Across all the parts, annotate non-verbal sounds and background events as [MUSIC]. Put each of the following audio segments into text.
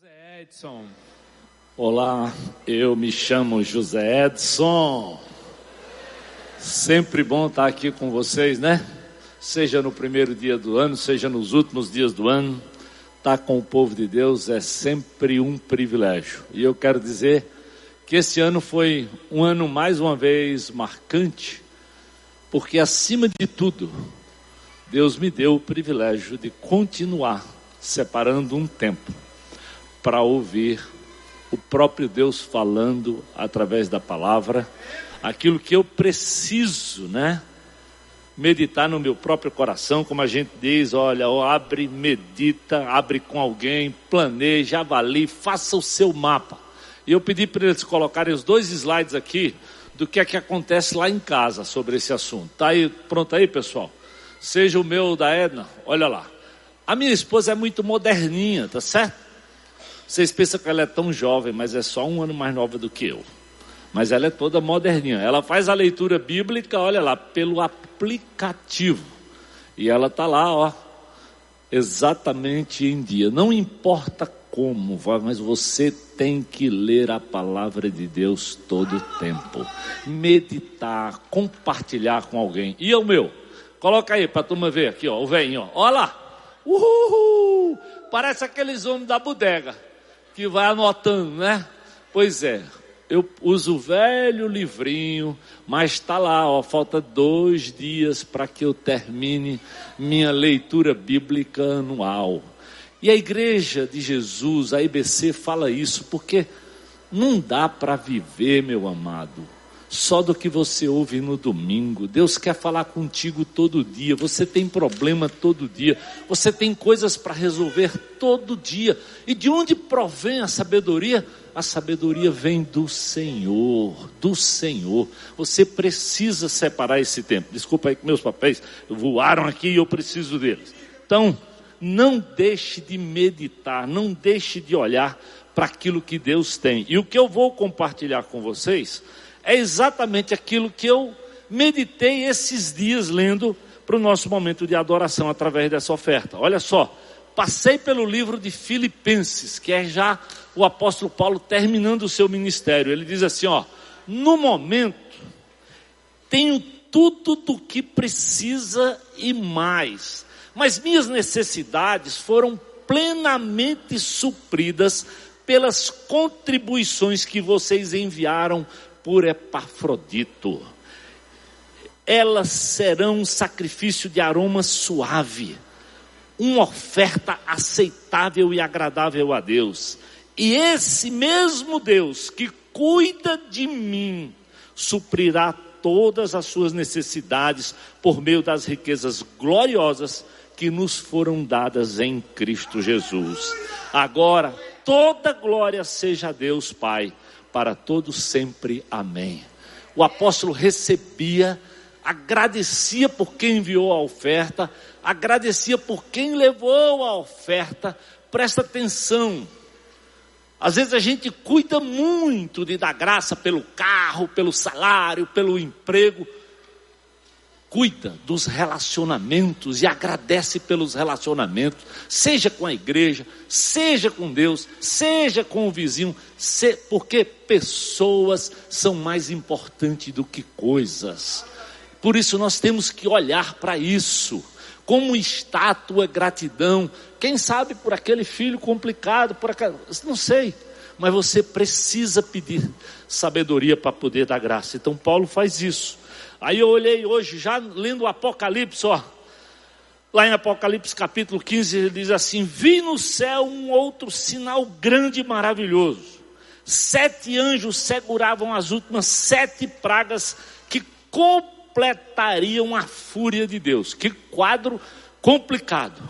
José Edson. Olá, eu me chamo José Edson. Sempre bom estar aqui com vocês, né? Seja no primeiro dia do ano, seja nos últimos dias do ano, estar com o povo de Deus é sempre um privilégio. E eu quero dizer que esse ano foi um ano mais uma vez marcante, porque acima de tudo, Deus me deu o privilégio de continuar separando um tempo para ouvir o próprio Deus falando através da palavra, aquilo que eu preciso, né? Meditar no meu próprio coração, como a gente diz, olha, abre, medita, abre com alguém, planeja, avalie, faça o seu mapa. E eu pedi para eles colocarem os dois slides aqui do que é que acontece lá em casa sobre esse assunto. Tá aí, pronto aí, pessoal? Seja o meu da Edna, olha lá. A minha esposa é muito moderninha, tá certo? Vocês pensam que ela é tão jovem, mas é só um ano mais nova do que eu. Mas ela é toda moderninha. Ela faz a leitura bíblica, olha lá, pelo aplicativo. E ela está lá, ó, exatamente em dia. Não importa como, mas você tem que ler a palavra de Deus todo o tempo. Meditar, compartilhar com alguém. E o meu? Coloca aí para a turma ver aqui, ó, o velhinho, ó. Olha lá. Uhul! Parece aqueles homens da bodega que vai anotando, né? Pois é, eu uso o velho livrinho, mas está lá, ó, falta dois dias para que eu termine minha leitura bíblica anual. E a igreja de Jesus, a IBC, fala isso, porque não dá para viver, meu amado, só do que você ouve no domingo. Deus quer falar contigo todo dia. Você tem problema todo dia. Você tem coisas para resolver todo dia. E de onde provém a sabedoria? A sabedoria vem do Senhor, do Senhor. Você precisa separar esse tempo. Desculpa aí que meus papéis voaram aqui e eu preciso deles. Então, não deixe de meditar, não deixe de olhar para aquilo que Deus tem. E o que eu vou compartilhar com vocês é exatamente aquilo que eu meditei esses dias lendo para o nosso momento de adoração através dessa oferta. Olha só, passei pelo livro de Filipenses, que é já o apóstolo Paulo terminando o seu ministério. Ele diz assim: ó, no momento tenho tudo do que precisa e mais, mas minhas necessidades foram plenamente supridas pelas contribuições que vocês enviaram por Epafrodito. Elas serão um sacrifício de aroma suave, uma oferta aceitável e agradável a Deus. E esse mesmo Deus que cuida de mim suprirá todas as suas necessidades por meio das riquezas gloriosas que nos foram dadas em Cristo Jesus. Agora, toda glória seja a Deus Pai para todos sempre. Amém. O apóstolo recebia, agradecia por quem enviou a oferta, agradecia por quem levou a oferta. Presta atenção. Às vezes a gente cuida muito de dar graça pelo carro, pelo salário, pelo emprego, cuida dos relacionamentos e agradece pelos relacionamentos, seja com a igreja, seja com Deus, seja com o vizinho, porque pessoas são mais importantes do que coisas. Por isso nós temos que olhar para isso. Como está tua gratidão? Quem sabe por aquele filho complicado, por não sei, mas você precisa pedir sabedoria para poder dar graça. Então Paulo faz isso. Aí eu olhei hoje, já lendo o Apocalipse, ó. Lá em Apocalipse capítulo 15, ele diz assim: Vi no céu um outro sinal grande e maravilhoso. Sete anjos seguravam as últimas sete pragas que completariam a fúria de Deus. Que quadro complicado.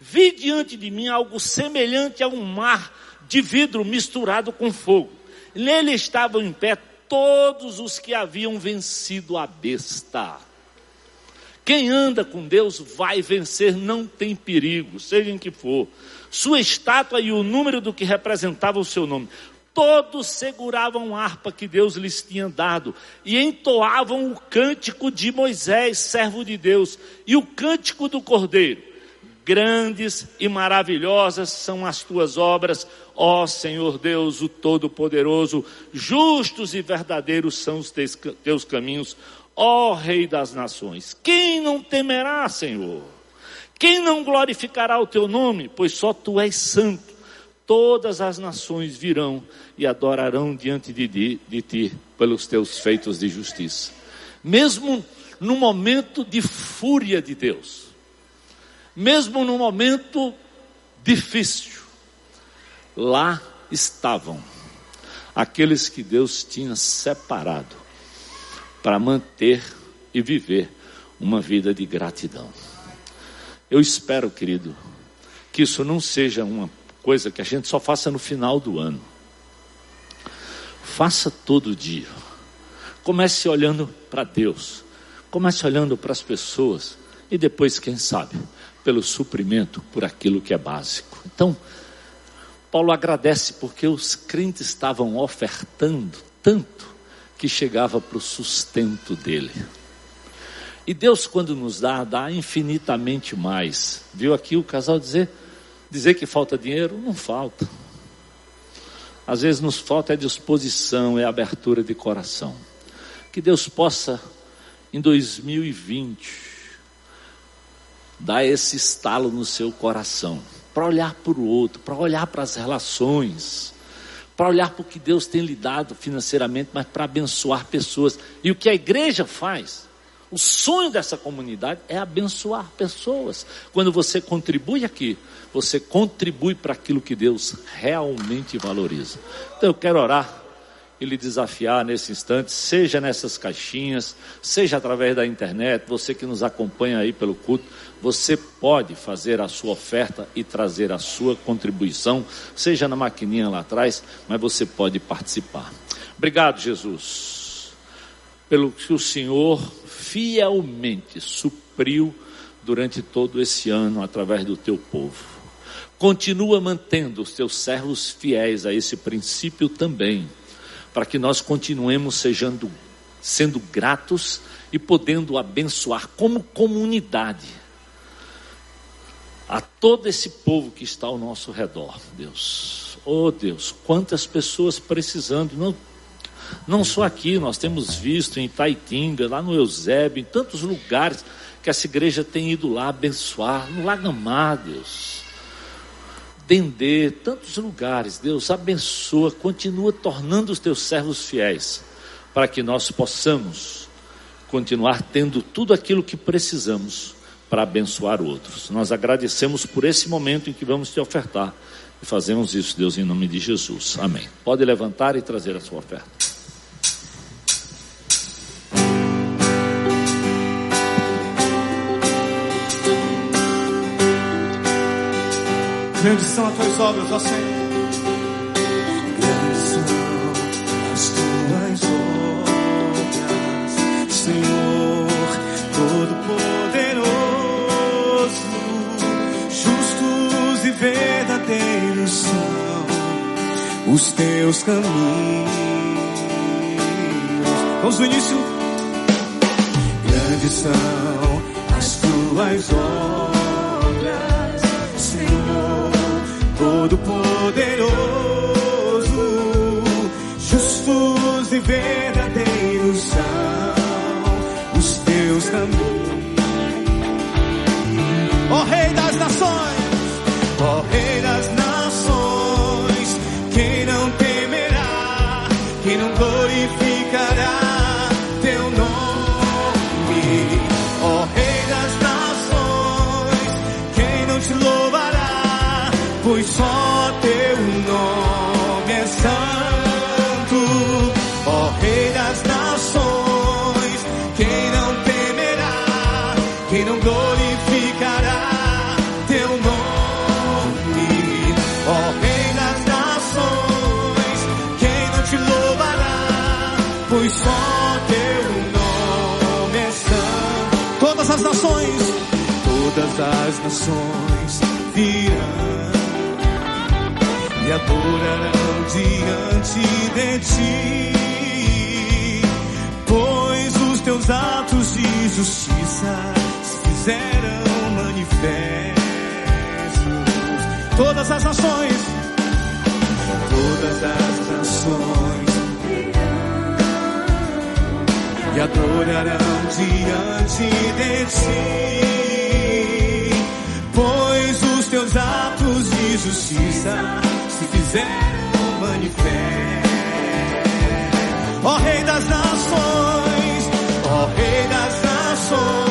Vi diante de mim algo semelhante a um mar de vidro misturado com fogo. Nele estavam em pé todos os que haviam vencido a besta. Quem anda com Deus vai vencer, não tem perigo, seja em que for. Sua estátua e o número do que representava o seu nome. Todos seguravam a harpa que Deus lhes tinha dado e entoavam o cântico de Moisés, servo de Deus, e o cântico do Cordeiro Grandes e maravilhosas são as tuas obras, ó Senhor Deus, o Todo-Poderoso. Justos e verdadeiros são os teus caminhos, ó Rei das Nações. Quem não temerá, Senhor? Quem não glorificará o teu nome? Pois só tu és santo. Todas as nações virão e adorarão diante de ti, de ti pelos teus feitos de justiça. Mesmo no momento de fúria de Deus, mesmo no momento difícil, lá estavam aqueles que Deus tinha separado para manter e viver uma vida de gratidão. Eu espero, querido, que isso não seja uma coisa que a gente só faça no final do ano. Faça todo dia. Comece olhando para Deus. Comece olhando para as pessoas. E depois, quem sabe, pelo suprimento, por aquilo que é básico. Então, Paulo agradece porque os crentes estavam ofertando tanto que chegava para o sustento dele. E Deus, quando nos dá, dá infinitamente mais. Viu aqui o casal dizer? Dizer que falta dinheiro? Não falta. Às vezes nos falta é disposição, é abertura de coração. Que Deus possa, em 2020, dar esse estalo no seu coração, para olhar para o outro, para olhar para as relações, para olhar para o que Deus tem lhe dado financeiramente, mas para abençoar pessoas. E o que a igreja faz? O sonho dessa comunidade é abençoar pessoas. Quando você contribui aqui, você contribui para aquilo que Deus realmente valoriza. Então eu quero orar e lhe desafiar nesse instante, seja nessas caixinhas, seja através da internet, você que nos acompanha aí pelo culto, você pode fazer a sua oferta e trazer a sua contribuição, seja na maquininha lá atrás, mas você pode participar. Obrigado, Jesus, pelo que o Senhor fielmente supriu durante todo esse ano através do teu povo. Continua mantendo os teus servos fiéis a esse princípio também, para que nós continuemos sejando, sendo gratos e podendo abençoar como comunidade a todo esse povo que está ao nosso redor, Deus. Oh Deus, quantas pessoas precisando, não não só aqui, nós temos visto em Itaitinga, lá no Eusébio, em tantos lugares que essa igreja tem ido lá abençoar, no Lagamar, Deus. Dendê, tantos lugares, Deus abençoa, continua tornando os teus servos fiéis, para que nós possamos continuar tendo tudo aquilo que precisamos para abençoar outros. Nós agradecemos por esse momento em que vamos te ofertar e fazemos isso, Deus, em nome de Jesus. Amém. Pode levantar e trazer a sua oferta. Grandes são as tuas obras, ó Senhor. Grandes são as tuas obras, Senhor, Todo-Poderoso, justos e verdadeiros são os teus caminhos. Vamos no início. Grandes são as tuas obras. Todo-Poderoso, justos e verdadeiros são os teus caminhos. Ó Rei das Nações, ó Rei das Nações, quem não temerá, quem não glorificará. pois todas as nações virão e adorarão diante de ti, pois os teus atos de justiça se fizeram manifestos. Todas as nações, todas as nações e adorarão diante de ti, teus atos de justiça se fizeram manifestos. ó Rei das nações, Ó Rei das nações,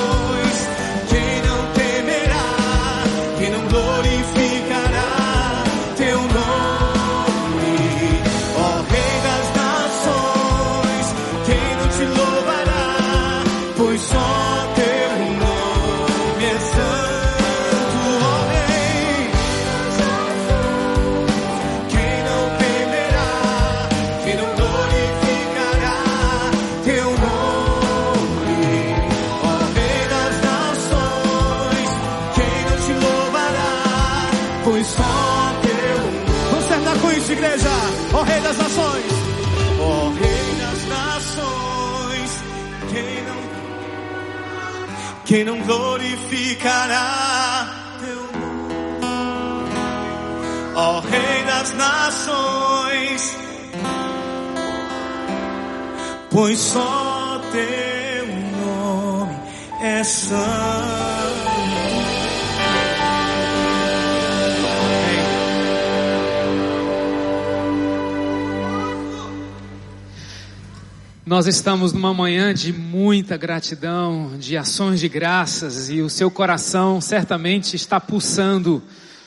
quem não glorificará teu nome, ó Rei das nações. pois só teu nome é santo. Nós estamos numa manhã de muita gratidão, de ações de graças e o seu coração certamente está pulsando.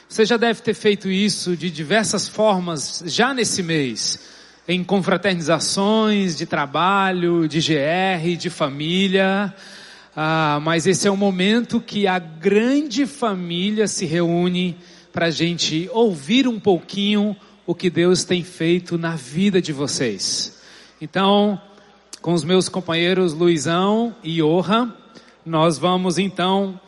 Você já deve ter feito isso de diversas formas já nesse mês, em confraternizações de trabalho, de GR, de família. Ah, mas esse é o momento que a grande família se reúne para a gente ouvir um pouquinho o que Deus tem feito na vida de vocês. Então, com os meus companheiros Luizão e Orra, nós vamos então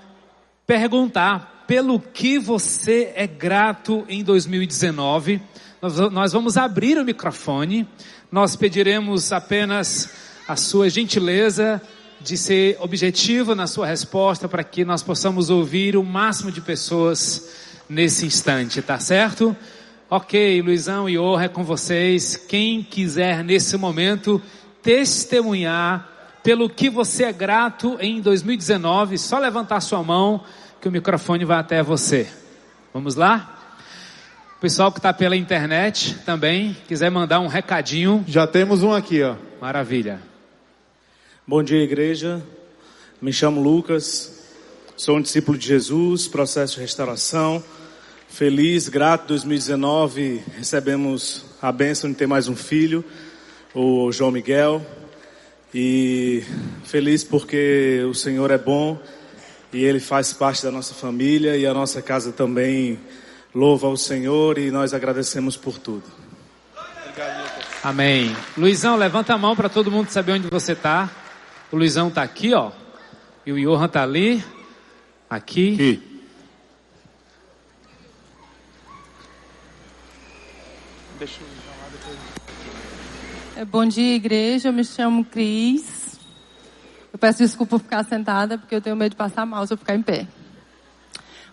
perguntar pelo que você é grato em 2019. Nós, nós vamos abrir o microfone, nós pediremos apenas a sua gentileza de ser objetivo na sua resposta para que nós possamos ouvir o máximo de pessoas nesse instante, tá certo? Ok, Luizão e Orra é com vocês. Quem quiser nesse momento testemunhar pelo que você é grato em 2019, só levantar sua mão que o microfone vai até você. Vamos lá? O pessoal que está pela internet também, quiser mandar um recadinho. já temos um aqui, ó. Maravilha. Bom dia, igreja. Me chamo Lucas, sou um discípulo de Jesus, processo de restauração. Feliz, grato 2019, recebemos a bênção de ter mais um filho, o João Miguel. E feliz porque o Senhor é bom e ele faz parte da nossa família e a nossa casa também louva ao Senhor e nós agradecemos por tudo. Amém. Luizão, levanta a mão para todo mundo saber onde você está. O Luizão está aqui, ó. E o Johan está ali. Aqui. É, Bom dia, igreja. Eu me chamo Cris. Eu peço desculpa por ficar sentada, porque eu tenho medo de passar mal se eu ficar em pé.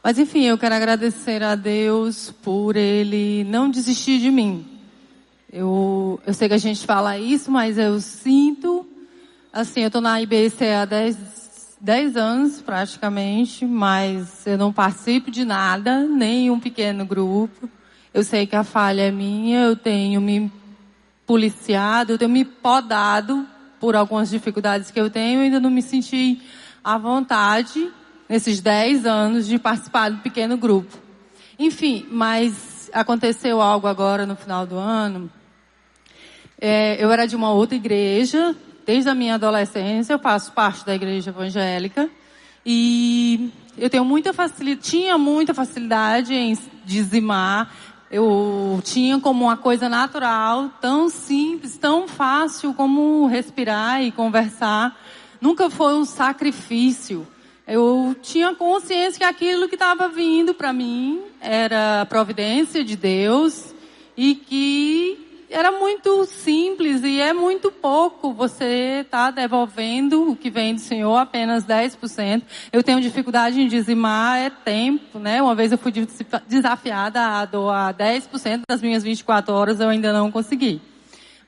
Mas enfim, eu quero agradecer a Deus por Ele não desistir de mim. Eu, eu sei que a gente fala isso, mas eu sinto, assim, eu estou na IBC há 10, 10 anos praticamente, mas eu não participo de nada, nem um pequeno grupo. Eu sei que a falha é minha, eu tenho me policiado, eu tenho me podado por algumas dificuldades que eu tenho, eu ainda não me senti à vontade nesses 10 anos de participar do pequeno grupo. Enfim, mas aconteceu algo agora no final do ano. É, eu era de uma outra igreja, desde a minha adolescência, eu faço parte da igreja evangélica. E eu tenho muita facilidade, tinha muita facilidade em dizimar. Eu tinha como uma coisa natural, tão simples, tão fácil como respirar e conversar. Nunca foi um sacrifício. Eu tinha consciência que aquilo que estava vindo para mim era providência de Deus e que era muito simples e é muito pouco você tá devolvendo o que vem do Senhor, apenas 10%. Eu tenho dificuldade em dizimar, é tempo, né? Uma vez eu fui desafiada a doar 10% das minhas 24 horas, eu ainda não consegui.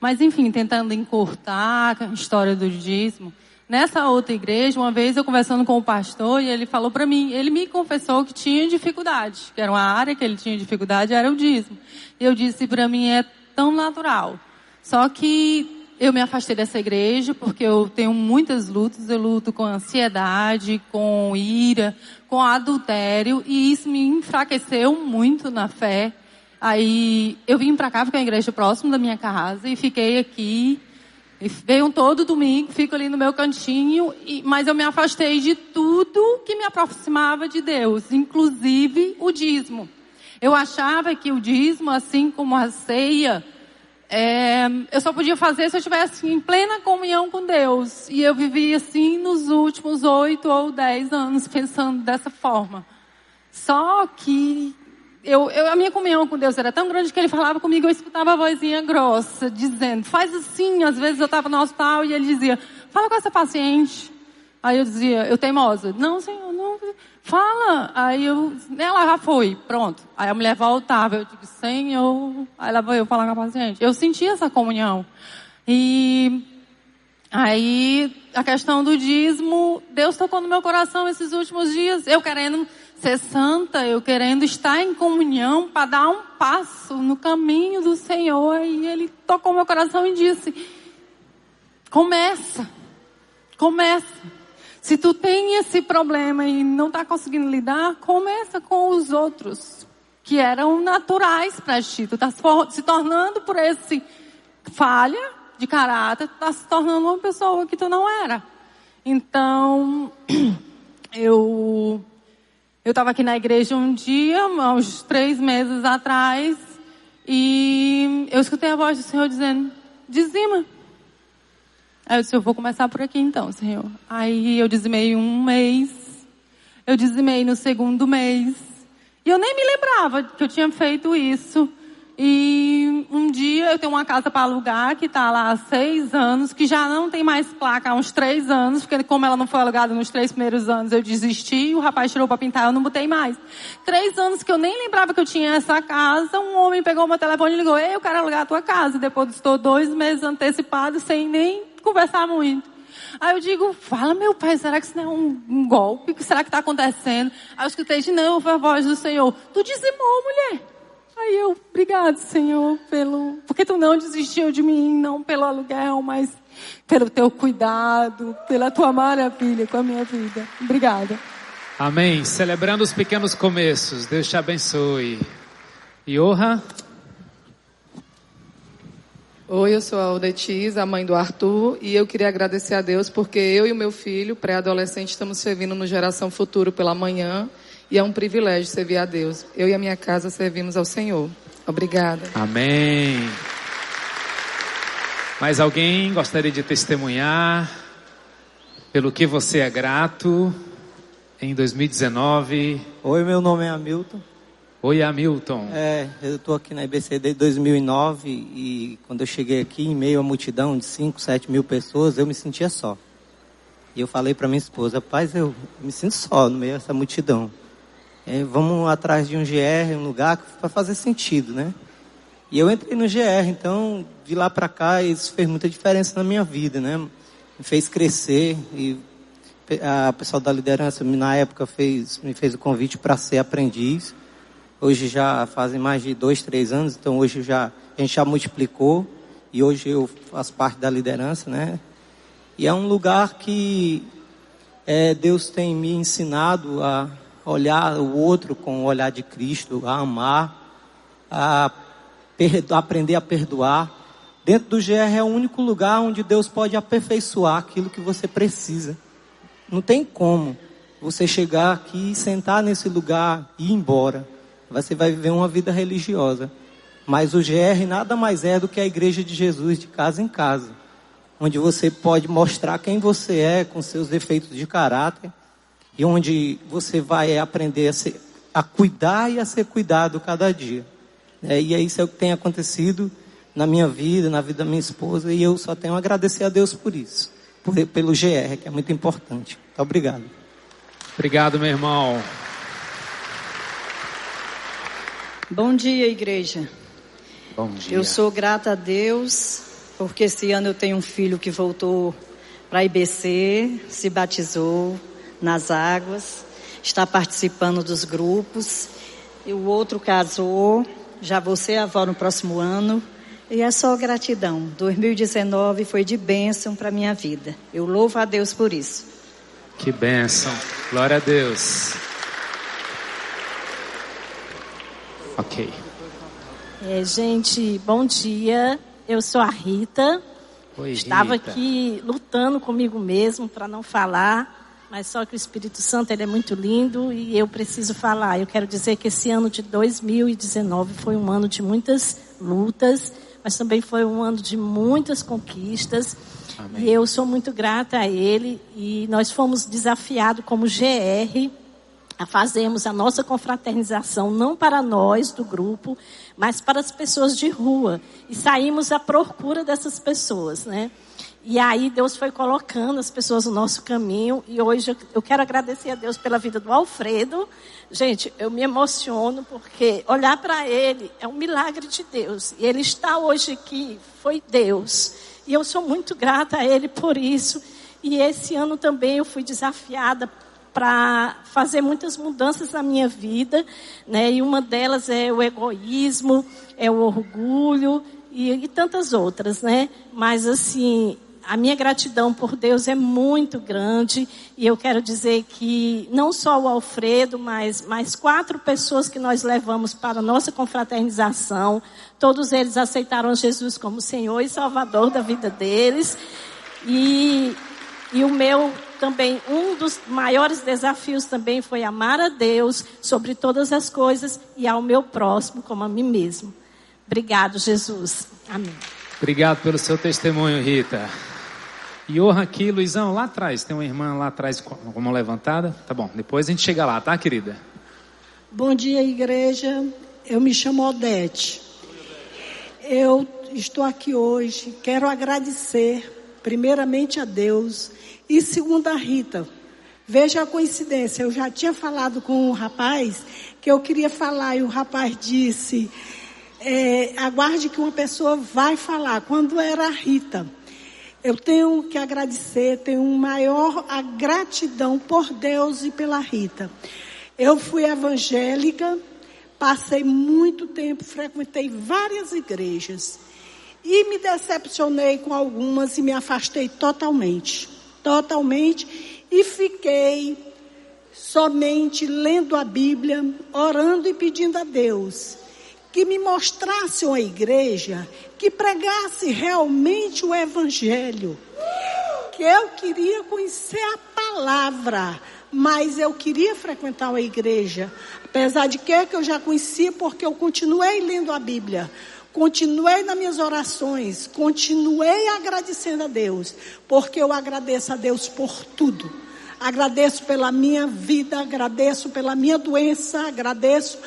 Mas enfim, tentando encurtar a história do dízimo. Nessa outra igreja, uma vez eu conversando com o pastor e ele falou para mim, ele me confessou que tinha dificuldade, que era uma área que ele tinha dificuldade, era o dízimo. E eu disse para mim é tão natural. Só que eu me afastei dessa igreja porque eu tenho muitas lutas, eu luto com ansiedade, com ira, com adultério e isso me enfraqueceu muito na fé. Aí eu vim para cá, porque uma igreja próxima da minha casa e fiquei aqui. E veio todo domingo, fico ali no meu cantinho, e, mas eu me afastei de tudo que me aproximava de Deus, inclusive o dízimo. Eu achava que o dízimo, assim como a ceia, é, eu só podia fazer se eu estivesse em plena comunhão com Deus. E eu vivi assim nos últimos oito ou dez anos pensando dessa forma. Só que eu, eu, a minha comunhão com Deus era tão grande que ele falava comigo, eu escutava a vozinha grossa, dizendo, faz assim. Às vezes eu estava no hospital e ele dizia, fala com essa paciente. Aí eu dizia, eu teimosa, não, senhor, não, fala. Aí eu, ela já foi, pronto. Aí a mulher voltava, eu digo, senhor, aí ela veio falar com a paciente. Eu senti essa comunhão. E aí a questão do dízimo, Deus tocou no meu coração esses últimos dias, eu querendo ser santa, eu querendo estar em comunhão para dar um passo no caminho do Senhor. E Ele tocou meu coração e disse: começa, começa. Se tu tem esse problema e não está conseguindo lidar, começa com os outros que eram naturais para ti. Tu está se tornando por esse falha de caráter, tu está se tornando uma pessoa que tu não era. Então, [CLEARS THROAT] eu eu estava aqui na igreja um dia, uns três meses atrás, e eu escutei a voz do Senhor dizendo: dizima. Aí eu disse, eu vou começar por aqui então, Senhor. Aí eu dizimei um mês, eu dizimei no segundo mês. E eu nem me lembrava que eu tinha feito isso. E um dia eu tenho uma casa para alugar que está lá há seis anos, que já não tem mais placa há uns três anos, porque como ela não foi alugada nos três primeiros anos, eu desisti o rapaz tirou para pintar, eu não botei mais. Três anos que eu nem lembrava que eu tinha essa casa, um homem pegou meu telefone e ligou, ei, eu quero alugar a tua casa. Depois estou dois meses antecipados sem nem conversar muito. Aí eu digo, fala meu pai, será que isso não é um, um golpe? O que será que está acontecendo? Aí eu escutei de novo a voz do Senhor. Tu dizimou, mulher. Aí eu, obrigado, Senhor, pelo. Porque tu não desistiu de mim, não pelo aluguel, mas pelo teu cuidado, pela tua maravilha com a minha vida. Obrigada. Amém. Celebrando os pequenos começos. Deus te abençoe. Iorra. Oi, eu sou a Odetiz, a mãe do Arthur, e eu queria agradecer a Deus porque eu e o meu filho, pré-adolescente, estamos servindo no Geração Futuro pela manhã, e é um privilégio servir a Deus. Eu e a minha casa servimos ao Senhor. Obrigada. Amém. Mais alguém gostaria de testemunhar pelo que você é grato em 2019? Oi, meu nome é Hamilton. Oi, Hamilton. É, eu estou aqui na IBC desde 2009 e quando eu cheguei aqui em meio à multidão de 5, 7 mil pessoas, eu me sentia só. E eu falei para minha esposa, paz, eu me sinto só no meio dessa multidão. É, vamos atrás de um GR, um lugar para fazer sentido, né? E eu entrei no GR, então de lá para cá isso fez muita diferença na minha vida, né? Me fez crescer e a pessoal da liderança na época fez, me fez o convite para ser aprendiz. Hoje já fazem mais de dois, três anos, então hoje já, a gente já multiplicou e hoje eu faço parte da liderança, né? E é um lugar que é, Deus tem me ensinado a olhar o outro com o olhar de Cristo, a amar, a aprender a perdoar. Dentro do GR é o único lugar onde Deus pode aperfeiçoar aquilo que você precisa. Não tem como você chegar aqui, sentar nesse lugar e ir embora você vai viver uma vida religiosa. Mas o GR nada mais é do que a igreja de Jesus de casa em casa, onde você pode mostrar quem você é com seus defeitos de caráter e onde você vai aprender a, ser, a cuidar e a ser cuidado cada dia. É, e é isso é o que tem acontecido na minha vida, na vida da minha esposa, e eu só tenho a agradecer a Deus por isso, por, pelo GR, que é muito importante. Muito obrigado. Obrigado, meu irmão. Bom dia, igreja. Bom dia. Eu sou grata a Deus, porque esse ano eu tenho um filho que voltou para a IBC, se batizou nas águas, está participando dos grupos. E o outro casou, já vou ser avó no próximo ano. E é só gratidão. 2019 foi de bênção para minha vida. Eu louvo a Deus por isso. Que bênção. Glória a Deus. Ok. É, gente, bom dia. Eu sou a Rita. Oi, Estava Rita. aqui lutando comigo mesmo para não falar, mas só que o Espírito Santo ele é muito lindo e eu preciso falar. Eu quero dizer que esse ano de 2019 foi um ano de muitas lutas, mas também foi um ano de muitas conquistas. Amém. E eu sou muito grata a ele e nós fomos desafiados como GR a fazermos a nossa confraternização não para nós do grupo, mas para as pessoas de rua. E saímos à procura dessas pessoas, né? E aí Deus foi colocando as pessoas no nosso caminho. E hoje eu quero agradecer a Deus pela vida do Alfredo. Gente, eu me emociono porque olhar para ele é um milagre de Deus. E ele está hoje aqui, foi Deus. E eu sou muito grata a ele por isso. E esse ano também eu fui desafiada para fazer muitas mudanças na minha vida, né? E uma delas é o egoísmo, é o orgulho e, e tantas outras, né? Mas assim, a minha gratidão por Deus é muito grande e eu quero dizer que não só o Alfredo, mas mais quatro pessoas que nós levamos para a nossa confraternização, todos eles aceitaram Jesus como Senhor e Salvador da vida deles. E, e o meu também, um dos maiores desafios também foi amar a Deus sobre todas as coisas e ao meu próximo como a mim mesmo. Obrigado, Jesus. Amém. Obrigado pelo seu testemunho, Rita. E honra aqui, Luizão, lá atrás. Tem uma irmã lá atrás com com a mão levantada. Tá bom, depois a gente chega lá, tá, querida? Bom dia, igreja. Eu me chamo Odete. Eu estou aqui hoje. Quero agradecer, primeiramente, a Deus e, segundo, a Rita. Veja a coincidência. Eu já tinha falado com um rapaz que eu queria falar e o rapaz disse: é, aguarde que uma pessoa vai falar. Quando era a Rita. Eu tenho que agradecer, tenho maior a gratidão por Deus e pela Rita. Eu fui evangélica, passei muito tempo, frequentei várias igrejas e me decepcionei com algumas e me afastei totalmente, totalmente e fiquei somente lendo a Bíblia, orando e pedindo a Deus que me mostrasse uma igreja que pregasse realmente o evangelho. Que eu queria conhecer a palavra, mas eu queria frequentar uma igreja, apesar de que que eu já conhecia porque eu continuei lendo a Bíblia. Continuei nas minhas orações, continuei agradecendo a Deus, porque eu agradeço a Deus por tudo. Agradeço pela minha vida, agradeço pela minha doença, agradeço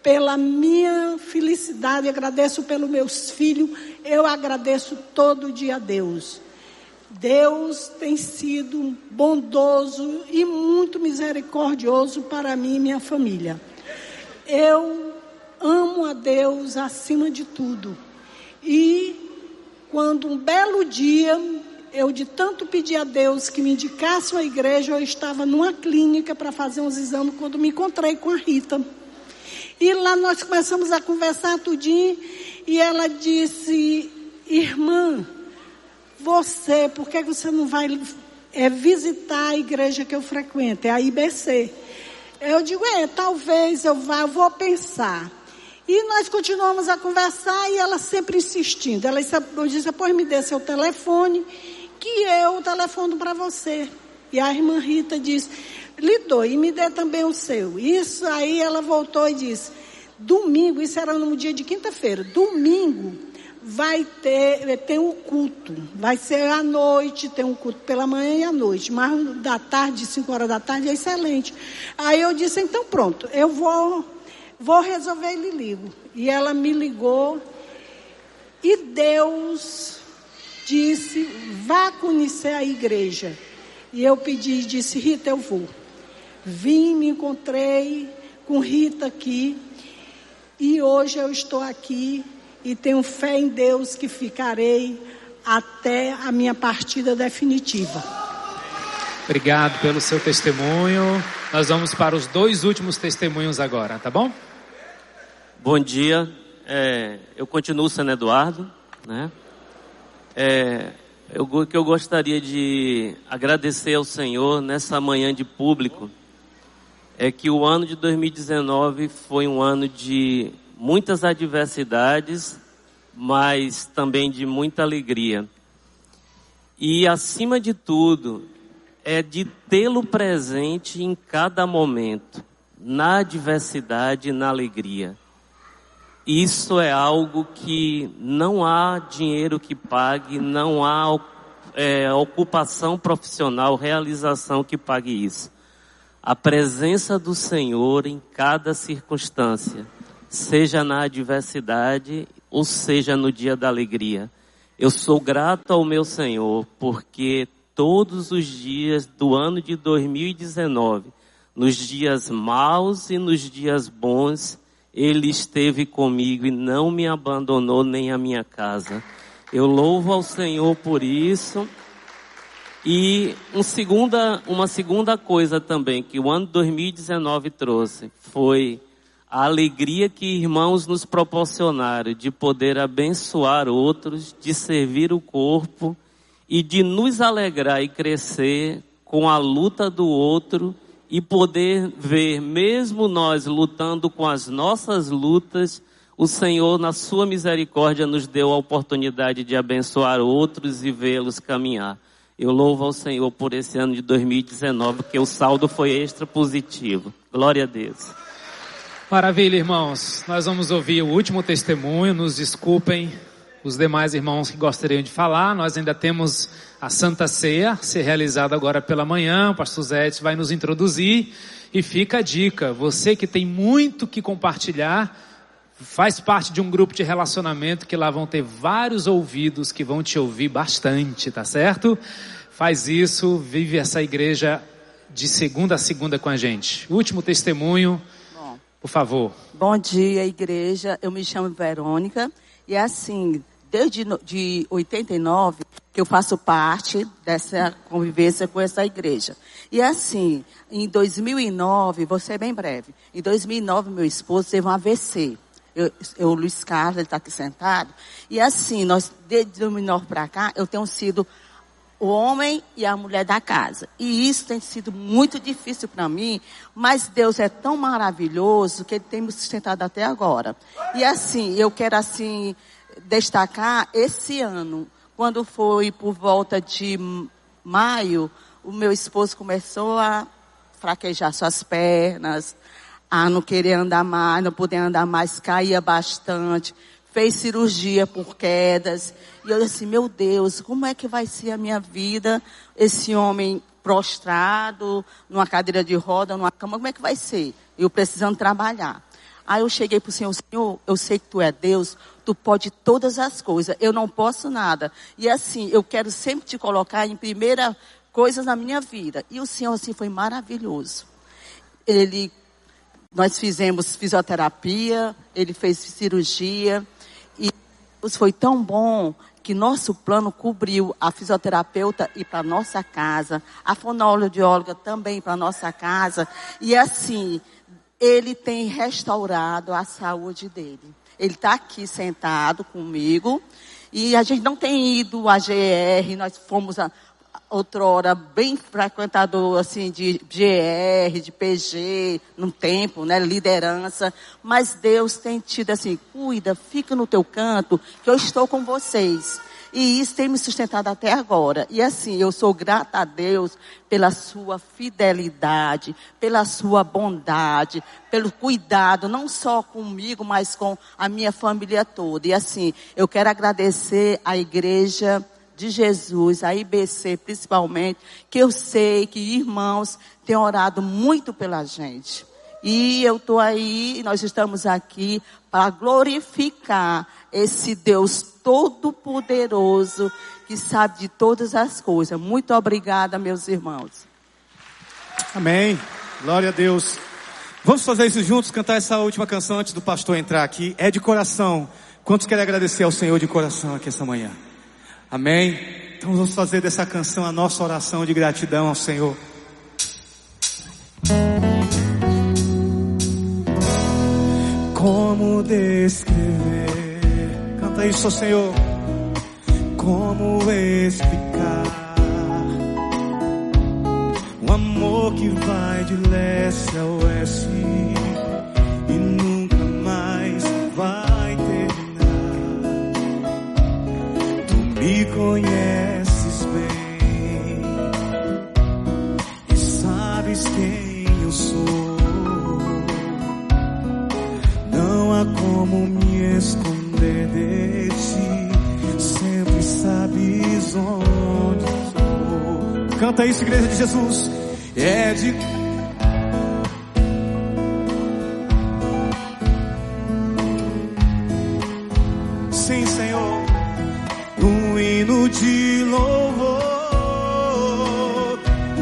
pela minha felicidade, agradeço pelos meus filhos, eu agradeço todo dia a Deus. Deus tem sido bondoso e muito misericordioso para mim e minha família. Eu amo a Deus acima de tudo. E quando um belo dia eu de tanto pedir a Deus que me indicasse uma igreja, eu estava numa clínica para fazer uns exames quando me encontrei com a Rita. E lá nós começamos a conversar tudinho e ela disse, irmã, você, por que você não vai é, visitar a igreja que eu frequento? É a IBC. Eu digo, é, talvez eu vá, eu vou pensar. E nós continuamos a conversar e ela sempre insistindo. Ela disse, pois me dê seu telefone, que eu telefono para você. E a irmã Rita disse, lhe dou e me dê também o seu. Isso aí ela voltou e disse, domingo, isso era no dia de quinta-feira, domingo vai ter, tem um culto, vai ser à noite, tem um culto pela manhã e à noite, mas da tarde, 5 horas da tarde, é excelente. Aí eu disse, então pronto, eu vou, vou resolver e lhe ligo. E ela me ligou, E Deus disse: vá conhecer a igreja. E eu pedi, disse: Rita, eu vou. Vim, me encontrei com Rita aqui. E hoje eu estou aqui e tenho fé em Deus que ficarei até a minha partida definitiva. Obrigado pelo seu testemunho. Nós vamos para os dois últimos testemunhos agora, tá bom? Bom dia. É, eu continuo sendo Eduardo, né? É, eu, que eu gostaria de agradecer ao Senhor nessa manhã de público é que o ano de 2019 foi um ano de muitas adversidades, mas também de muita alegria. E acima de tudo, é de tê-lo presente em cada momento, na adversidade e na alegria. Isso é algo que não há dinheiro que pague, não há é, ocupação profissional, realização que pague isso. A presença do Senhor em cada circunstância seja na adversidade ou seja no dia da alegria. Eu sou grato ao meu Senhor porque todos os dias do ano de 2019, nos dias maus e nos dias bons, Ele esteve comigo e não me abandonou nem a minha casa. Eu louvo ao Senhor por isso. E um segunda, uma segunda coisa também que o ano 2019 trouxe foi a alegria que irmãos nos proporcionaram de poder abençoar outros, de servir o corpo e de nos alegrar e crescer com a luta do outro e poder ver, mesmo nós lutando com as nossas lutas, o Senhor, na sua misericórdia, nos deu a oportunidade de abençoar outros e vê-los caminhar. Eu louvo ao Senhor por esse ano de 2019, que o saldo foi extra positivo. Glória a Deus. Maravilha, irmãos. Nós vamos ouvir o último testemunho. Nos desculpem os demais irmãos que gostariam de falar. Nós ainda temos a Santa Ceia ser realizada agora pela manhã. O pastor Zé vai nos introduzir. E fica a dica: você que tem muito que compartilhar, faz parte de um grupo de relacionamento que lá vão ter vários ouvidos que vão te ouvir bastante, tá certo? Faz isso, vive essa igreja de segunda a segunda com a gente. Último testemunho por favor. Bom dia, igreja. Eu me chamo Verônica. E é assim, desde de 89 que eu faço parte dessa convivência com essa igreja. E assim, em 2009, vou ser bem breve. Em 2009, meu esposo teve um AVC. Eu, eu o Luiz Carlos, ele está aqui sentado. E assim, nós, desde 2009 para cá, eu tenho sido o homem e a mulher da casa. E isso tem sido muito difícil para mim, mas Deus é tão maravilhoso que Ele tem me sustentado até agora. E assim, eu quero assim destacar esse ano, quando foi por volta de maio, o meu esposo começou a fraquejar suas pernas, a não querer andar mais, não poder andar mais, caía bastante fez cirurgia por quedas. E eu disse, meu Deus, como é que vai ser a minha vida? Esse homem prostrado, numa cadeira de roda, numa cama, como é que vai ser? Eu precisando trabalhar. Aí eu cheguei para o Senhor, Senhor, eu sei que Tu é Deus, Tu pode todas as coisas, eu não posso nada. E assim, eu quero sempre te colocar em primeira coisas na minha vida. E o Senhor assim foi maravilhoso. Ele, nós fizemos fisioterapia, ele fez cirurgia, Deus foi tão bom que nosso plano cobriu a fisioterapeuta ir para nossa casa, a fonoaudióloga também para nossa casa, e assim, ele tem restaurado a saúde dele. Ele está aqui sentado comigo, e a gente não tem ido à GR, nós fomos a, outrora bem frequentador assim de GR, de PG, no tempo, né, liderança, mas Deus tem tido assim, cuida, fica no teu canto, que eu estou com vocês. E isso tem me sustentado até agora. E assim, eu sou grata a Deus pela sua fidelidade, pela sua bondade, pelo cuidado, não só comigo, mas com a minha família toda. E assim, eu quero agradecer à igreja de Jesus, a IBC principalmente, que eu sei que irmãos têm orado muito pela gente. E eu estou aí, nós estamos aqui para glorificar esse Deus Todo-Poderoso, que sabe de todas as coisas. Muito obrigada, meus irmãos. Amém. Glória a Deus. Vamos fazer isso juntos, cantar essa última canção antes do pastor entrar aqui. É de coração. Quantos querem agradecer ao Senhor de coração aqui essa manhã? Amém. Então vamos fazer dessa canção a nossa oração de gratidão ao Senhor. Como descrever? Canta isso, Senhor. Como explicar o amor que vai de leste a oeste e nunca mais vai terminar? Tu me conheces bem e sabes quem eu sou. Não há como me esconder de ti, sempre sabes onde estou. Canta isso, igreja de Jesus. É de Sim, Senhor, um hino de louvor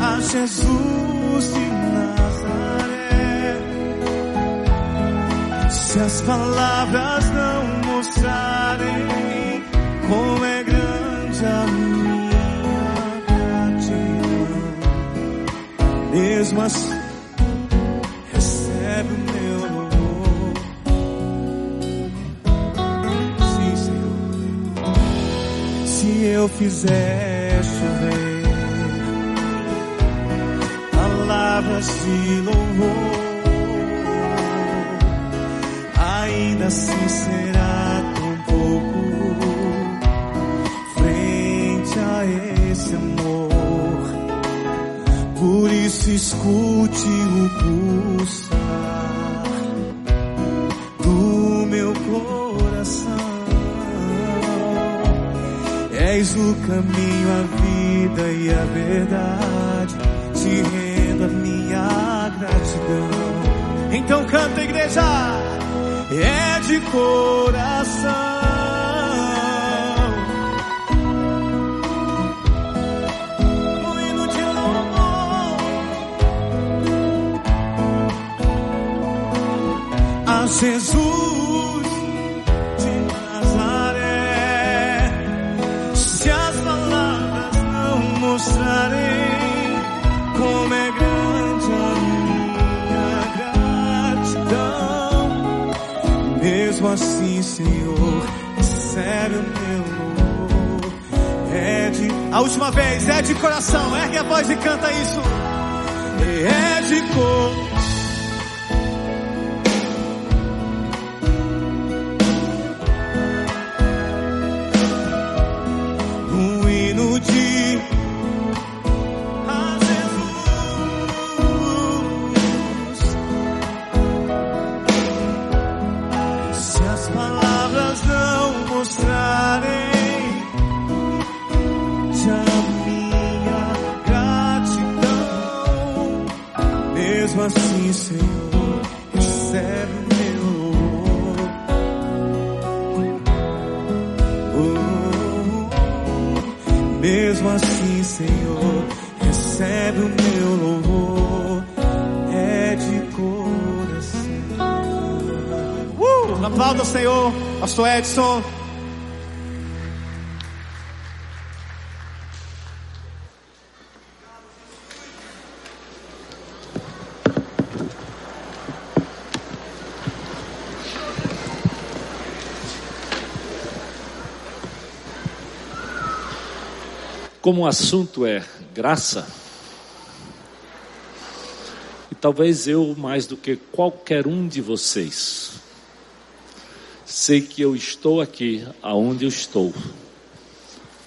a Jesus de Nazaré. Se as palavras não mostrarem como é grande a minha gratidão, mesmo assim recebe o meu louvor. Sim, Senhor. Se eu fizer chover palavras de louvor ainda assim será Isso escute o pulsar do meu coração. És o caminho, a vida e a verdade. Te rendo a minha gratidão. Então canta, igreja é de coração. Jesus de Nazaré. Se as palavras não mostrarem como é grande a minha gratidão. Mesmo assim, Senhor, recebe o meu louvor. É de. A última vez, é de coração. Ergue a voz e canta isso. É de coração. Pastor Edson. Como o assunto é graça, e talvez eu, mais do que qualquer um de vocês, sei que eu estou aqui aonde eu estou,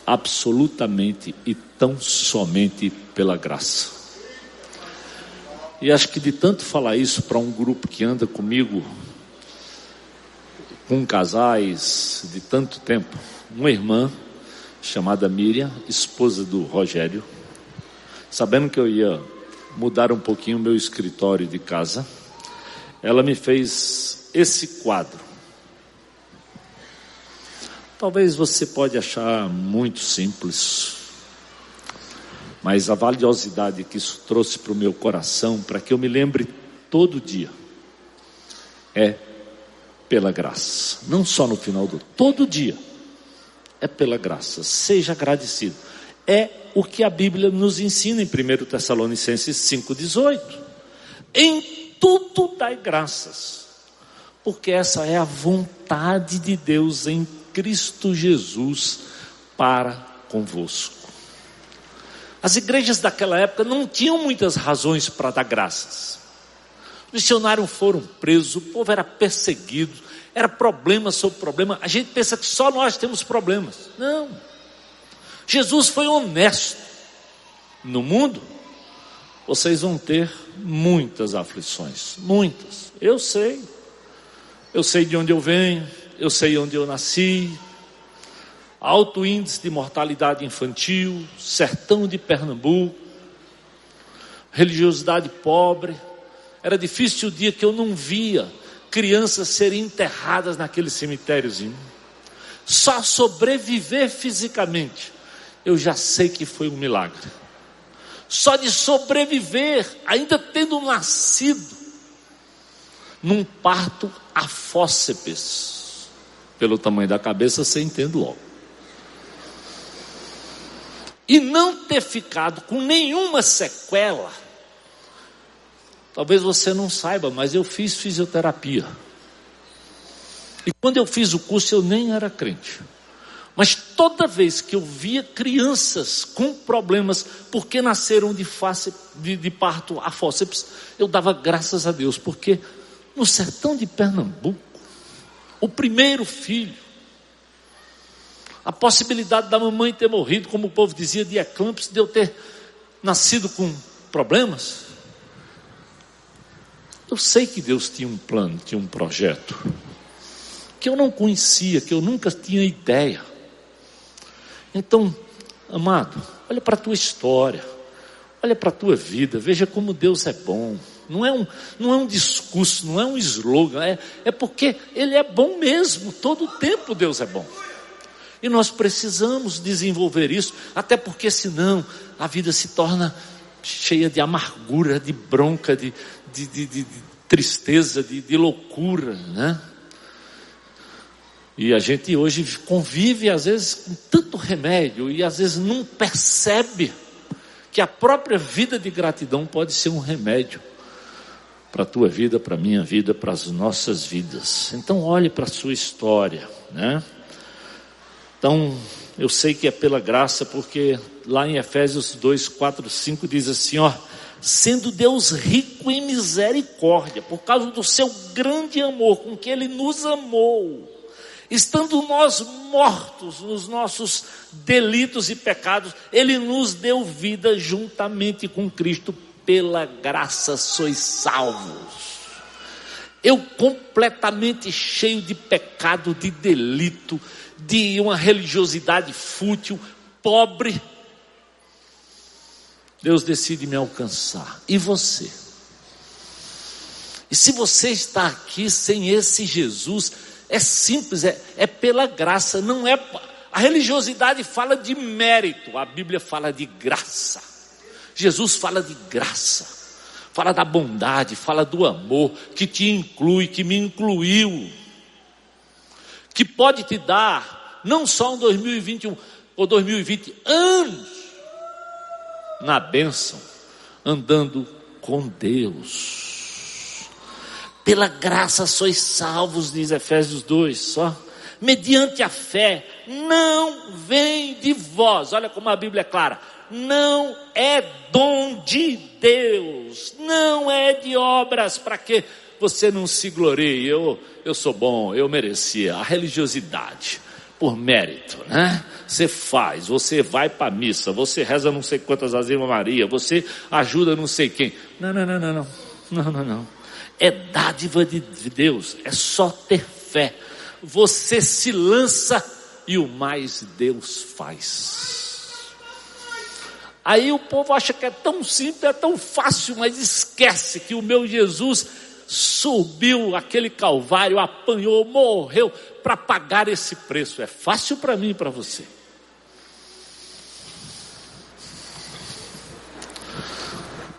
absolutamente e tão somente pela graça. E acho que de tanto falar isso para um grupo que anda comigo, com casais de tanto tempo, uma irmã chamada Miriam, esposa do Rogério, sabendo que eu ia mudar um pouquinho o meu escritório de casa, ela me fez esse quadro. Talvez você pode achar muito simples, mas a valiosidade que isso trouxe para o meu coração, para que eu me lembre todo dia, é pela graça. Não só no final do todo dia, é pela graça. Seja agradecido. É o que a Bíblia nos ensina em 1 Tessalonicenses 5,18. Em tudo dai graças, porque essa é a vontade de Deus em Cristo Jesus para convosco. As igrejas daquela época não tinham muitas razões para dar graças. Os missionários foram presos, o povo era perseguido, era problema sobre problema. A gente pensa que só nós temos problemas. Não. Jesus foi honesto. No mundo, vocês vão ter muitas aflições, muitas. Eu sei. Eu sei de onde eu venho, eu sei onde eu nasci. Alto índice de mortalidade infantil, sertão de Pernambuco, religiosidade pobre. Era difícil o dia que eu não via crianças serem enterradas naquele cemitériozinho. Só sobreviver fisicamente, eu já sei que foi um milagre. Só de sobreviver, ainda tendo nascido, num parto a fósseis. Pelo tamanho da cabeça, você entende logo. E não ter ficado com nenhuma sequela. Talvez você não saiba, mas eu fiz fisioterapia. E quando eu fiz o curso, eu nem era crente. Mas toda vez que eu via crianças com problemas, porque nasceram de, face, de, de parto a fósseis, eu dava graças a Deus, porque no sertão de Pernambuco, o primeiro filho, a possibilidade da mamãe ter morrido, como o povo dizia, de eclâmpsia, de eu ter nascido com problemas. Eu sei que Deus tinha um plano, tinha um projeto, que eu não conhecia, que eu nunca tinha ideia. Então, amado, olha para a tua história, olha para a tua vida, veja como Deus é bom. Não é um, não é um discurso, não é um slogan, é, é porque Ele é bom mesmo, todo o tempo Deus é bom. E nós precisamos desenvolver isso, até porque senão a vida se torna cheia de amargura, de bronca, de, de, de, de tristeza, de, loucura, né? E a gente hoje convive às vezes com tanto remédio e às vezes não percebe que a própria vida de gratidão pode ser um remédio para a tua vida, para a minha vida, para as nossas vidas. Então olhe para a sua história, né? Então, eu sei que é pela graça, porque lá em Efésios 2, 4, 5 diz assim, ó, sendo Deus rico em misericórdia, por causa do seu grande amor com que ele nos amou, estando nós mortos nos nossos delitos e pecados, ele nos deu vida juntamente com Cristo pela graça sois salvos. Eu completamente cheio de pecado, de delito, de uma religiosidade fútil, pobre. Deus decide me alcançar. E você? E se você está aqui sem esse Jesus, é simples, é, é pela graça, não é. A religiosidade fala de mérito, a Bíblia fala de graça. Jesus fala de graça, fala da bondade, fala do amor que te inclui, que me incluiu, que pode te dar não só um 2021 ou 2020 anos na bênção, andando com Deus. Pela graça sois salvos, diz Efésios 2, só. Mediante a fé, não vem de vós. Olha como a Bíblia é clara não é dom de Deus, não é de obras para que você não se glorie. Eu, eu sou bom, eu merecia. A religiosidade, por mérito, né? Você faz, você vai para missa, você reza não sei quantas vezes Maria, você ajuda não sei quem. Não, não, não, não, não, não, não, não. É dádiva de Deus, é só ter fé. Você se lança e o mais Deus faz. Aí o povo acha que é tão simples, é tão fácil, mas esquece que o meu Jesus subiu aquele calvário, apanhou, morreu para pagar esse preço. É fácil para mim e para você.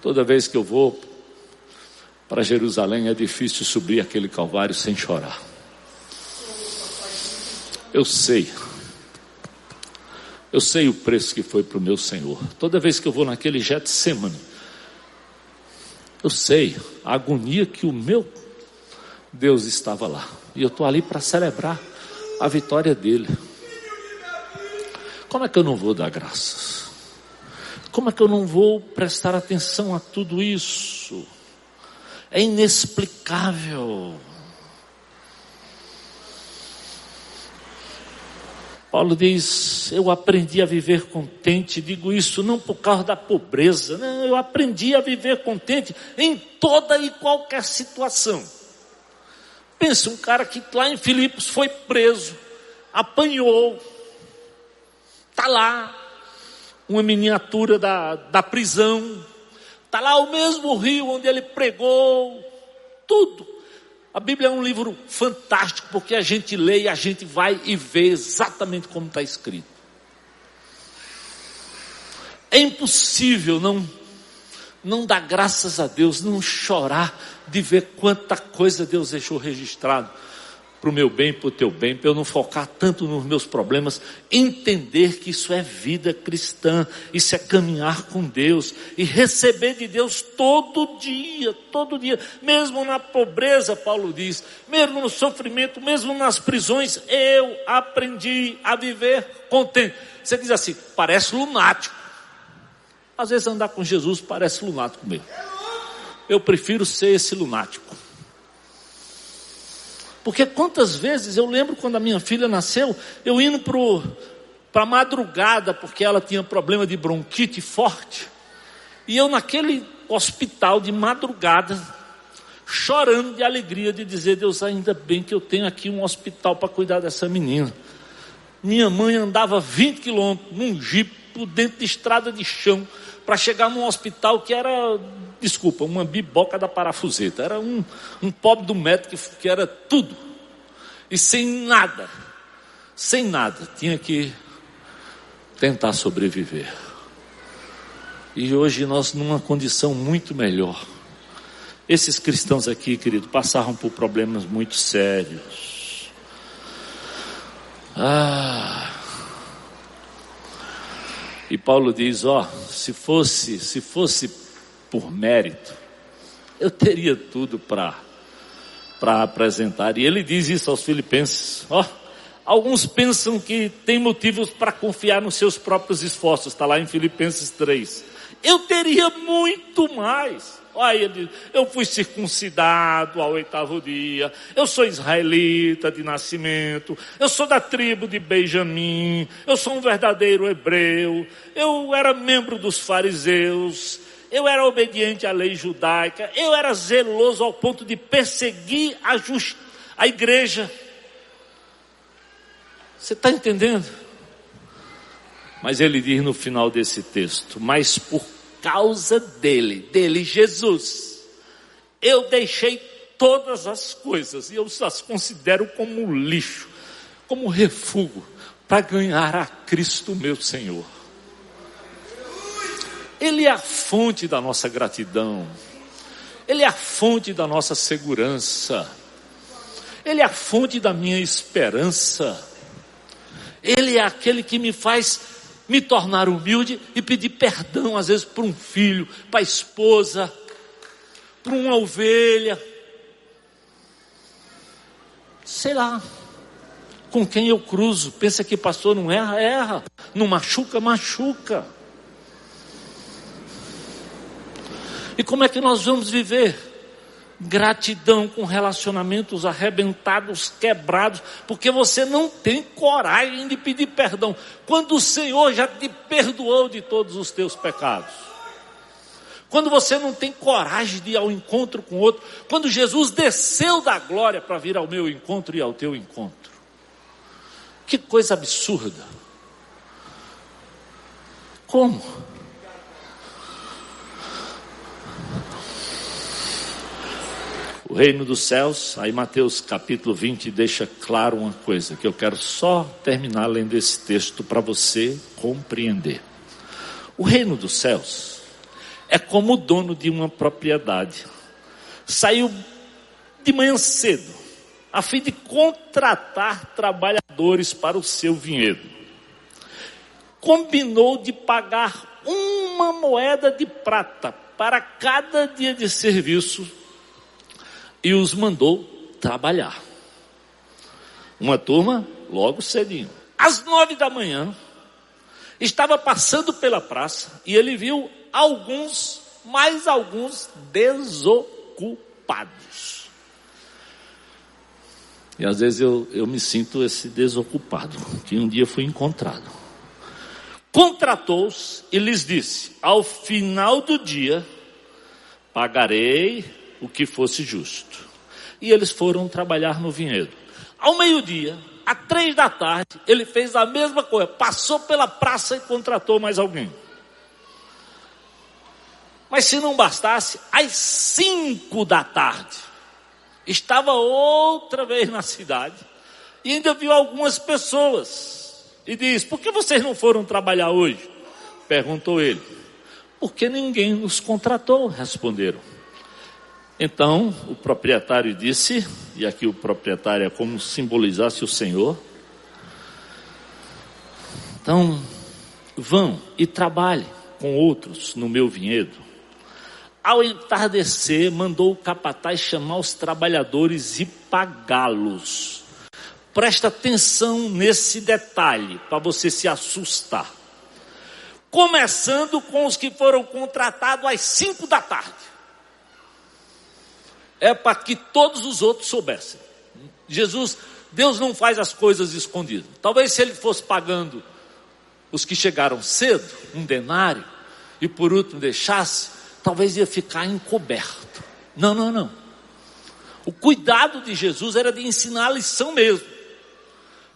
Toda vez que eu vou para Jerusalém é difícil subir aquele calvário sem chorar. Eu sei. Eu sei o preço que foi para o meu Senhor. Toda vez que eu vou naquele Getsemane, eu sei a agonia que o meu Deus estava lá. E eu estou ali para celebrar a vitória dele. Como é que eu não vou dar graças? Como é que eu não vou prestar atenção a tudo isso? É inexplicável. Paulo diz: Eu aprendi a viver contente. Digo isso não por causa da pobreza, não, eu aprendi a viver contente em toda e qualquer situação. Pensa, um cara que lá em Filipos foi preso, apanhou, está lá, uma miniatura da, da prisão, está lá o mesmo rio onde ele pregou, tudo. A Bíblia é um livro fantástico, porque a gente lê e a gente vai e vê exatamente como está escrito. É impossível não, não dar graças a Deus, não chorar de ver quanta coisa Deus deixou registrado para o meu bem, para o teu bem, para eu não focar tanto nos meus problemas, entender que isso é vida cristã, isso é caminhar com Deus e receber de Deus todo dia, todo dia, mesmo na pobreza, Paulo diz, mesmo no sofrimento, mesmo nas prisões, eu aprendi a viver contente. Você diz assim, parece lunático. Às vezes andar com Jesus parece lunático mesmo. Eu prefiro ser esse lunático. Porque quantas vezes eu lembro quando a minha filha nasceu, eu indo para a madrugada, porque ela tinha problema de bronquite forte, e eu naquele hospital de madrugada, chorando de alegria de dizer, Deus, ainda bem que eu tenho aqui um hospital para cuidar dessa menina. Minha mãe andava 20 quilômetros num jipe dentro de estrada de chão para chegar num hospital que era desculpa, uma biboca da parafuseta. Era um, um pobre do médico que, que era tudo. E sem nada, sem nada, tinha que tentar sobreviver. E hoje nós numa condição muito melhor. Esses cristãos aqui, querido, passaram por problemas muito sérios. Ah. E Paulo diz, ó, se fosse, se fosse por mérito, eu teria tudo para para apresentar. E ele diz isso aos filipenses. Ó, alguns pensam que tem motivos para confiar nos seus próprios esforços. Está lá em Filipenses 3. Eu teria muito mais. Olha, ele, eu fui circuncidado ao oitavo dia, eu sou israelita de nascimento, eu sou da tribo de Benjamim, eu sou um verdadeiro hebreu, eu era membro dos fariseus, eu era obediente à lei judaica, eu era zeloso ao ponto de perseguir a, just... a igreja. Você está entendendo? Mas ele diz no final desse texto: Mas por causa dele, dele Jesus, eu deixei todas as coisas e eu as considero como lixo, como refúgio, para ganhar a Cristo meu Senhor. Ele é a fonte da nossa gratidão. Ele é a fonte da nossa segurança. Ele é a fonte da minha esperança. Ele é aquele que me faz me tornar humilde e pedir perdão, às vezes, para um filho, para a esposa, para uma ovelha. Sei lá. Com quem eu cruzo. Pensa que pastor não erra? Erra. Não machuca? Machuca. E como é que nós vamos viver? Gratidão com relacionamentos arrebentados, quebrados, porque você não tem coragem de pedir perdão, quando o Senhor já te perdoou de todos os teus pecados. Quando você não tem coragem de ir ao encontro com outro, quando Jesus desceu da glória para vir ao meu encontro e ao teu encontro. Que coisa absurda. Como? Reino dos céus, aí Mateus capítulo 20 deixa claro uma coisa que eu quero só terminar lendo esse texto para você compreender. O reino dos céus é como o dono de uma propriedade. Saiu de manhã cedo, a fim de contratar trabalhadores para o seu vinhedo. Combinou de pagar uma moeda de prata para cada dia de serviço e os mandou trabalhar. Uma turma, logo cedinho. Às nove da manhã, estava passando pela praça e ele viu alguns, mais alguns desocupados. E às vezes eu, eu me sinto esse desocupado, que um dia fui encontrado. Contratou-os e lhes disse: Ao final do dia, pagarei o que fosse justo. E eles foram trabalhar no vinhedo. Ao meio-dia, às três da tarde, ele fez a mesma coisa, passou pela praça e contratou mais alguém. Mas se não bastasse, às cinco da tarde, estava outra vez na cidade e ainda viu algumas pessoas e diz: Por que vocês não foram trabalhar hoje? Perguntou ele. Porque ninguém nos contratou, responderam. Então o proprietário disse, e aqui o proprietário é como simbolizasse o Senhor. Então, vão e trabalhem com outros no meu vinhedo. Ao entardecer, mandou o capataz chamar os trabalhadores e pagá-los. Presta atenção nesse detalhe para você se assustar. Começando com os que foram contratados às cinco da tarde é para que todos os outros soubessem. Jesus, Deus não faz as coisas escondidas. Talvez se ele fosse pagando os que chegaram cedo, um denário, e por último deixasse, talvez ia ficar encoberto. Não, não, não. O cuidado de Jesus era de ensinar a lição mesmo.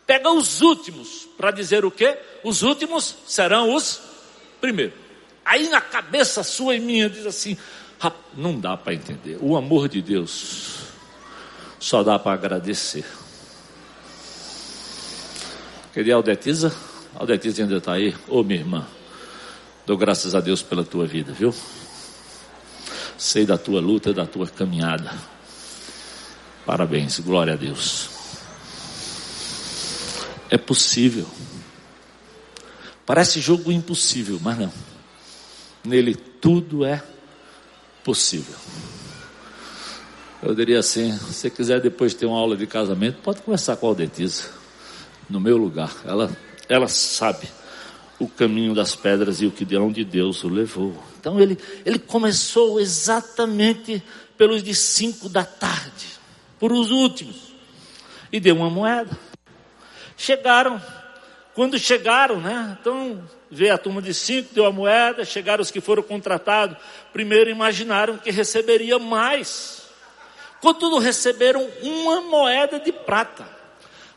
Pega os últimos para dizer o quê? Os últimos serão os primeiros. Aí na cabeça sua e minha diz assim: não dá para entender. O amor de Deus só dá para agradecer. Queria Aldetiza? Aldetiza ainda está aí? Ô minha irmã, dou graças a Deus pela tua vida, viu? Sei da tua luta, da tua caminhada. Parabéns, glória a Deus. É possível. Parece jogo impossível, mas não. Nele tudo é possível. Eu diria assim, se você quiser depois ter uma aula de casamento, pode conversar com a Aldetiza, no meu lugar. Ela, ela sabe o caminho das pedras e o que de onde Deus o levou. Então ele, ele começou exatamente pelos de cinco da tarde, por os últimos, e deu uma moeda. Chegaram, quando chegaram, né? Então veio a turma de cinco, deu a moeda, chegaram os que foram contratados, primeiro imaginaram que receberia mais. Contudo, receberam uma moeda de prata.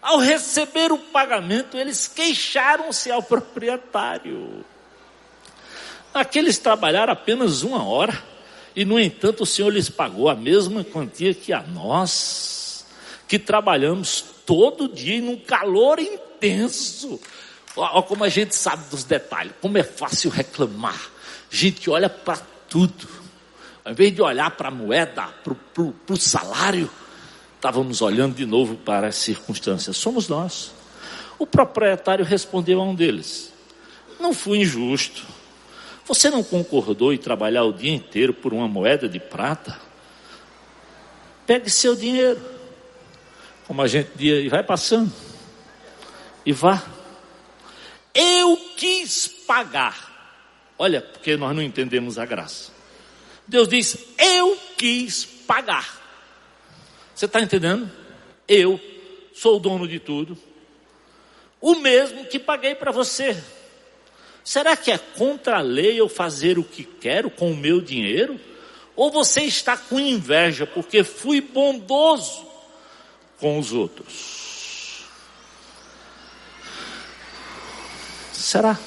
Ao receber o pagamento, eles queixaram-se ao proprietário. Aqueles trabalharam apenas uma hora, e no entanto o Senhor lhes pagou a mesma quantia que a nós, que trabalhamos todo dia num calor intenso. Olha como a gente sabe dos detalhes, como é fácil reclamar. A gente olha para tudo. Ao invés de olhar para a moeda, para o salário, estávamos olhando de novo para as circunstâncias. Somos nós. O proprietário respondeu a um deles: Não fui injusto. Você não concordou em trabalhar o dia inteiro por uma moeda de prata? Pegue seu dinheiro, como a gente diz, e vai passando. E vá. Eu quis pagar. Olha, porque nós não entendemos a graça. Deus diz: Eu quis pagar. Você está entendendo? Eu sou o dono de tudo. O mesmo que paguei para você. Será que é contra a lei eu fazer o que quero com o meu dinheiro? Ou você está com inveja porque fui bondoso com os outros? Será?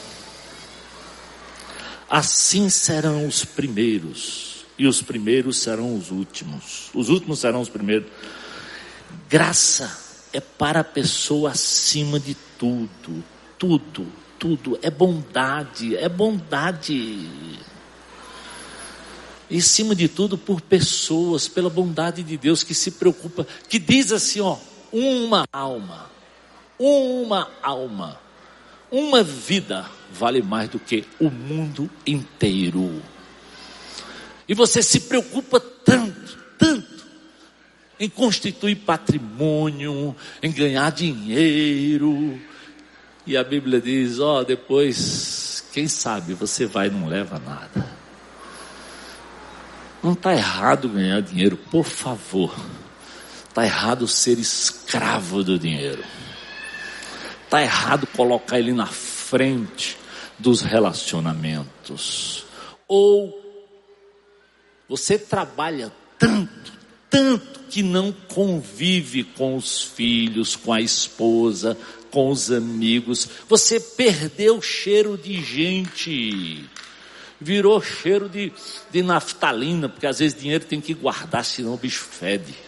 Assim serão os primeiros e os primeiros serão os últimos. Os últimos serão os primeiros. Graça é para a pessoa acima de tudo, tudo, tudo. É bondade, é bondade. E acima de tudo por pessoas, pela bondade de Deus que se preocupa, que diz assim, ó, uma alma, uma alma, uma vida vale mais do que o mundo inteiro. E você se preocupa tanto, tanto em constituir patrimônio, em ganhar dinheiro. E a Bíblia diz: ó, oh, depois, quem sabe você vai e não leva nada. Não está errado ganhar dinheiro, por favor. Está errado ser escravo do dinheiro. Está errado colocar ele na frente dos relacionamentos. Ou você trabalha tanto, tanto que não convive com os filhos, com a esposa, com os amigos. Você perdeu o cheiro de gente. Virou cheiro de, de naftalina, porque às vezes dinheiro tem que guardar, senão o bicho fede.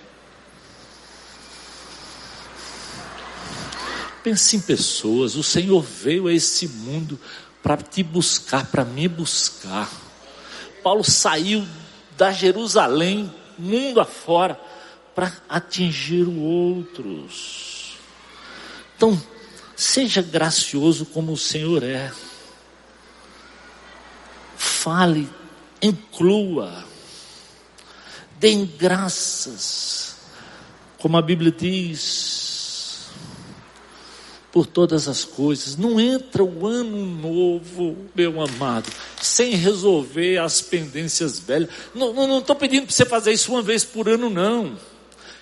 Pense em pessoas. O Senhor veio a esse mundo para te buscar, para me buscar. Paulo saiu da Jerusalém, mundo afora, para atingir outros. Então, seja gracioso como o Senhor é. Fale, inclua, dê graças, como a Bíblia diz, por todas as coisas. Não entra o ano novo, meu amado, sem resolver as pendências velhas. Não estou pedindo para você fazer isso uma vez por ano, não.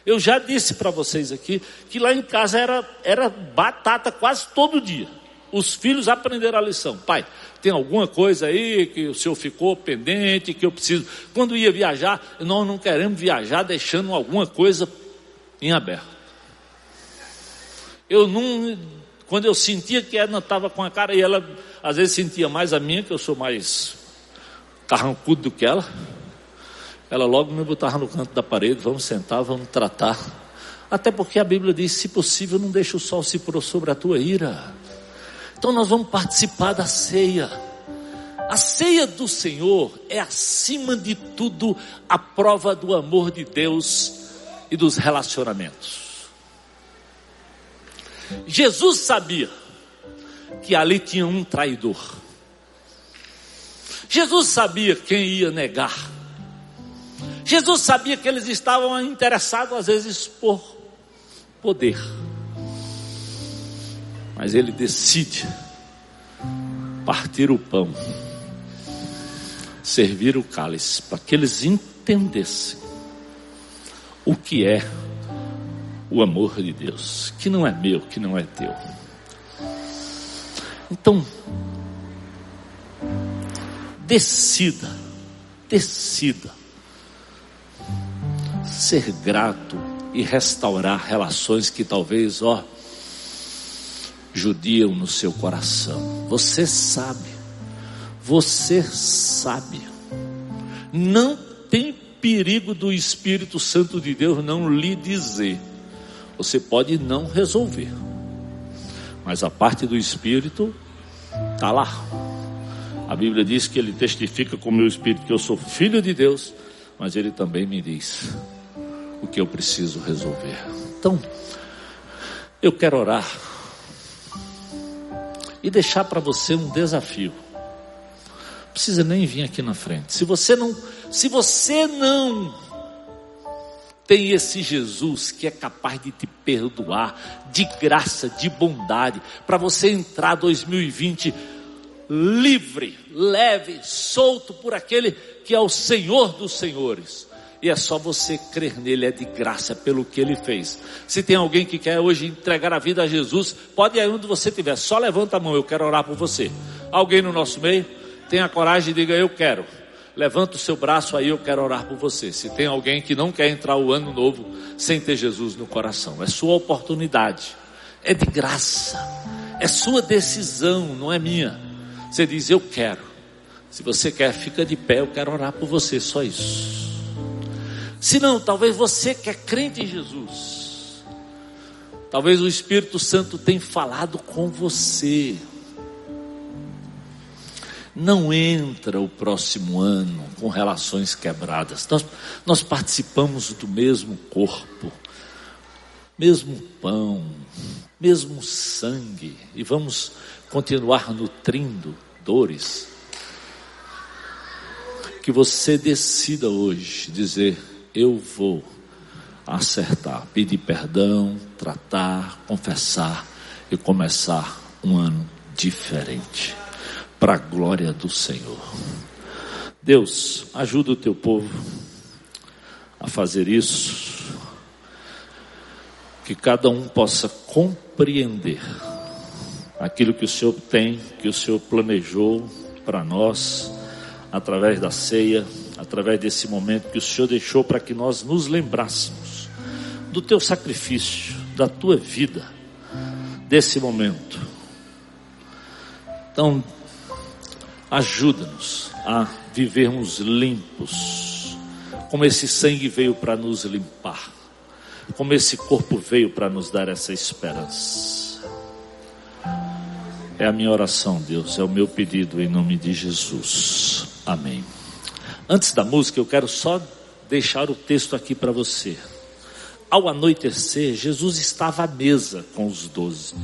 Eu já disse para vocês aqui que lá em casa era, era batata quase todo dia. Os filhos aprenderam a lição. Pai, tem alguma coisa aí que o senhor ficou pendente, que eu preciso. Quando ia viajar, nós não queremos viajar deixando alguma coisa em aberto. Eu não quando eu sentia que ela estava com a cara, e ela às vezes sentia mais a minha, que eu sou mais carrancudo do que ela, ela logo me botava no canto da parede, vamos sentar, vamos tratar. Até porque a Bíblia diz: se possível, não deixe o sol se pôr sobre a tua ira. Então nós vamos participar da ceia. A ceia do Senhor é acima de tudo a prova do amor de Deus e dos relacionamentos. Jesus sabia que ali tinha um traidor. Jesus sabia quem ia negar. Jesus sabia que eles estavam interessados às vezes por poder. Mas ele decide partir o pão, servir o cálice, para que eles entendessem o que é o amor de Deus, que não é meu, que não é teu. Então, decida, decida ser grato e restaurar relações que talvez, ó, judiam no seu coração. Você sabe, você sabe, não tem perigo do Espírito Santo de Deus não lhe dizer você pode não resolver. Mas a parte do Espírito está lá. A Bíblia diz que ele testifica com o meu espírito que eu sou filho de Deus, mas ele também me diz o que eu preciso resolver. Então, eu quero orar e deixar para você um desafio. Não precisa nem vir aqui na frente. Se você não, se você não tem esse Jesus que é capaz de te perdoar, de graça, de bondade, para você entrar 2020 livre, leve, solto por aquele que é o Senhor dos Senhores. E é só você crer nele, é de graça pelo que ele fez. Se tem alguém que quer hoje entregar a vida a Jesus, pode ir onde você estiver, só levanta a mão, eu quero orar por você. Alguém no nosso meio? Tenha coragem e diga: Eu quero. Levanta o seu braço aí, eu quero orar por você. Se tem alguém que não quer entrar o ano novo sem ter Jesus no coração, é sua oportunidade, é de graça, é sua decisão, não é minha. Você diz, eu quero. Se você quer, fica de pé, eu quero orar por você, só isso. Se não, talvez você que é crente em Jesus, talvez o Espírito Santo tenha falado com você. Não entra o próximo ano com relações quebradas. Nós, nós participamos do mesmo corpo, mesmo pão, mesmo sangue, e vamos continuar nutrindo dores. Que você decida hoje dizer: Eu vou acertar, pedir perdão, tratar, confessar e começar um ano diferente, para a glória do Senhor. Deus, ajuda o teu povo a fazer isso, que cada um possa compreender aquilo que o Senhor tem, que o Senhor planejou para nós, através da ceia, através desse momento que o Senhor deixou para que nós nos lembrássemos do teu sacrifício, da tua vida, desse momento. Então, ajuda-nos a vivermos limpos, como esse sangue veio para nos limpar, como esse corpo veio para nos dar essa esperança. É a minha oração, Deus, é o meu pedido em nome de Jesus. Amém. Antes da música, eu quero só deixar o texto aqui para você. Ao anoitecer, Jesus estava à mesa com os doze.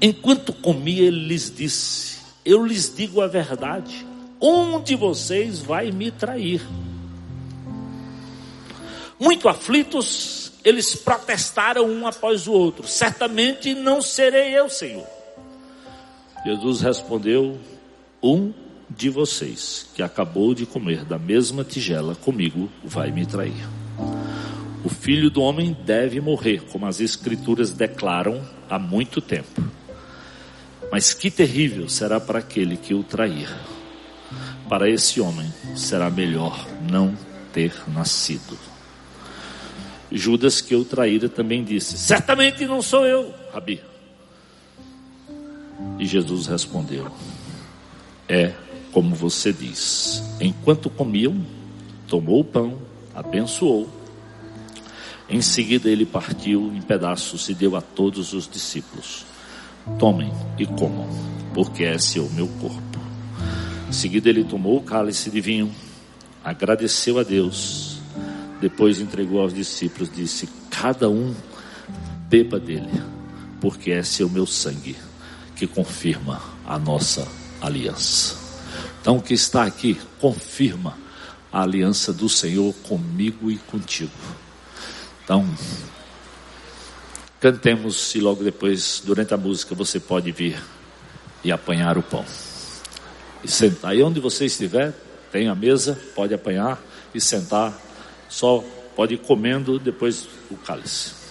Enquanto comia, ele lhes disse: Eu lhes digo a verdade, um de vocês vai me trair. Muito aflitos, eles protestaram um após o outro: Certamente não serei eu, Senhor. Jesus respondeu: Um de vocês que acabou de comer da mesma tigela comigo vai me trair. O filho do homem deve morrer, como as escrituras declaram há muito tempo. Mas que terrível será para aquele que o trair. Para esse homem será melhor não ter nascido. Judas que o traíra também disse: Certamente não sou eu, Rabi. E Jesus respondeu: É como você diz. Enquanto comiam, tomou o pão, abençoou. Em seguida ele partiu em pedaços e deu a todos os discípulos: Tomem e comam, porque esse é o meu corpo. Em seguida ele tomou o cálice de vinho, agradeceu a Deus, depois entregou aos discípulos, disse: Cada um beba dele, porque esse é o meu sangue que confirma a nossa aliança. Então, o que está aqui confirma a aliança do Senhor comigo e contigo. Então, cantemos e logo depois, durante a música, você pode vir e apanhar o pão. E sentar. Aí onde você estiver, tem a mesa, pode apanhar e sentar. Só pode ir comendo depois o cálice.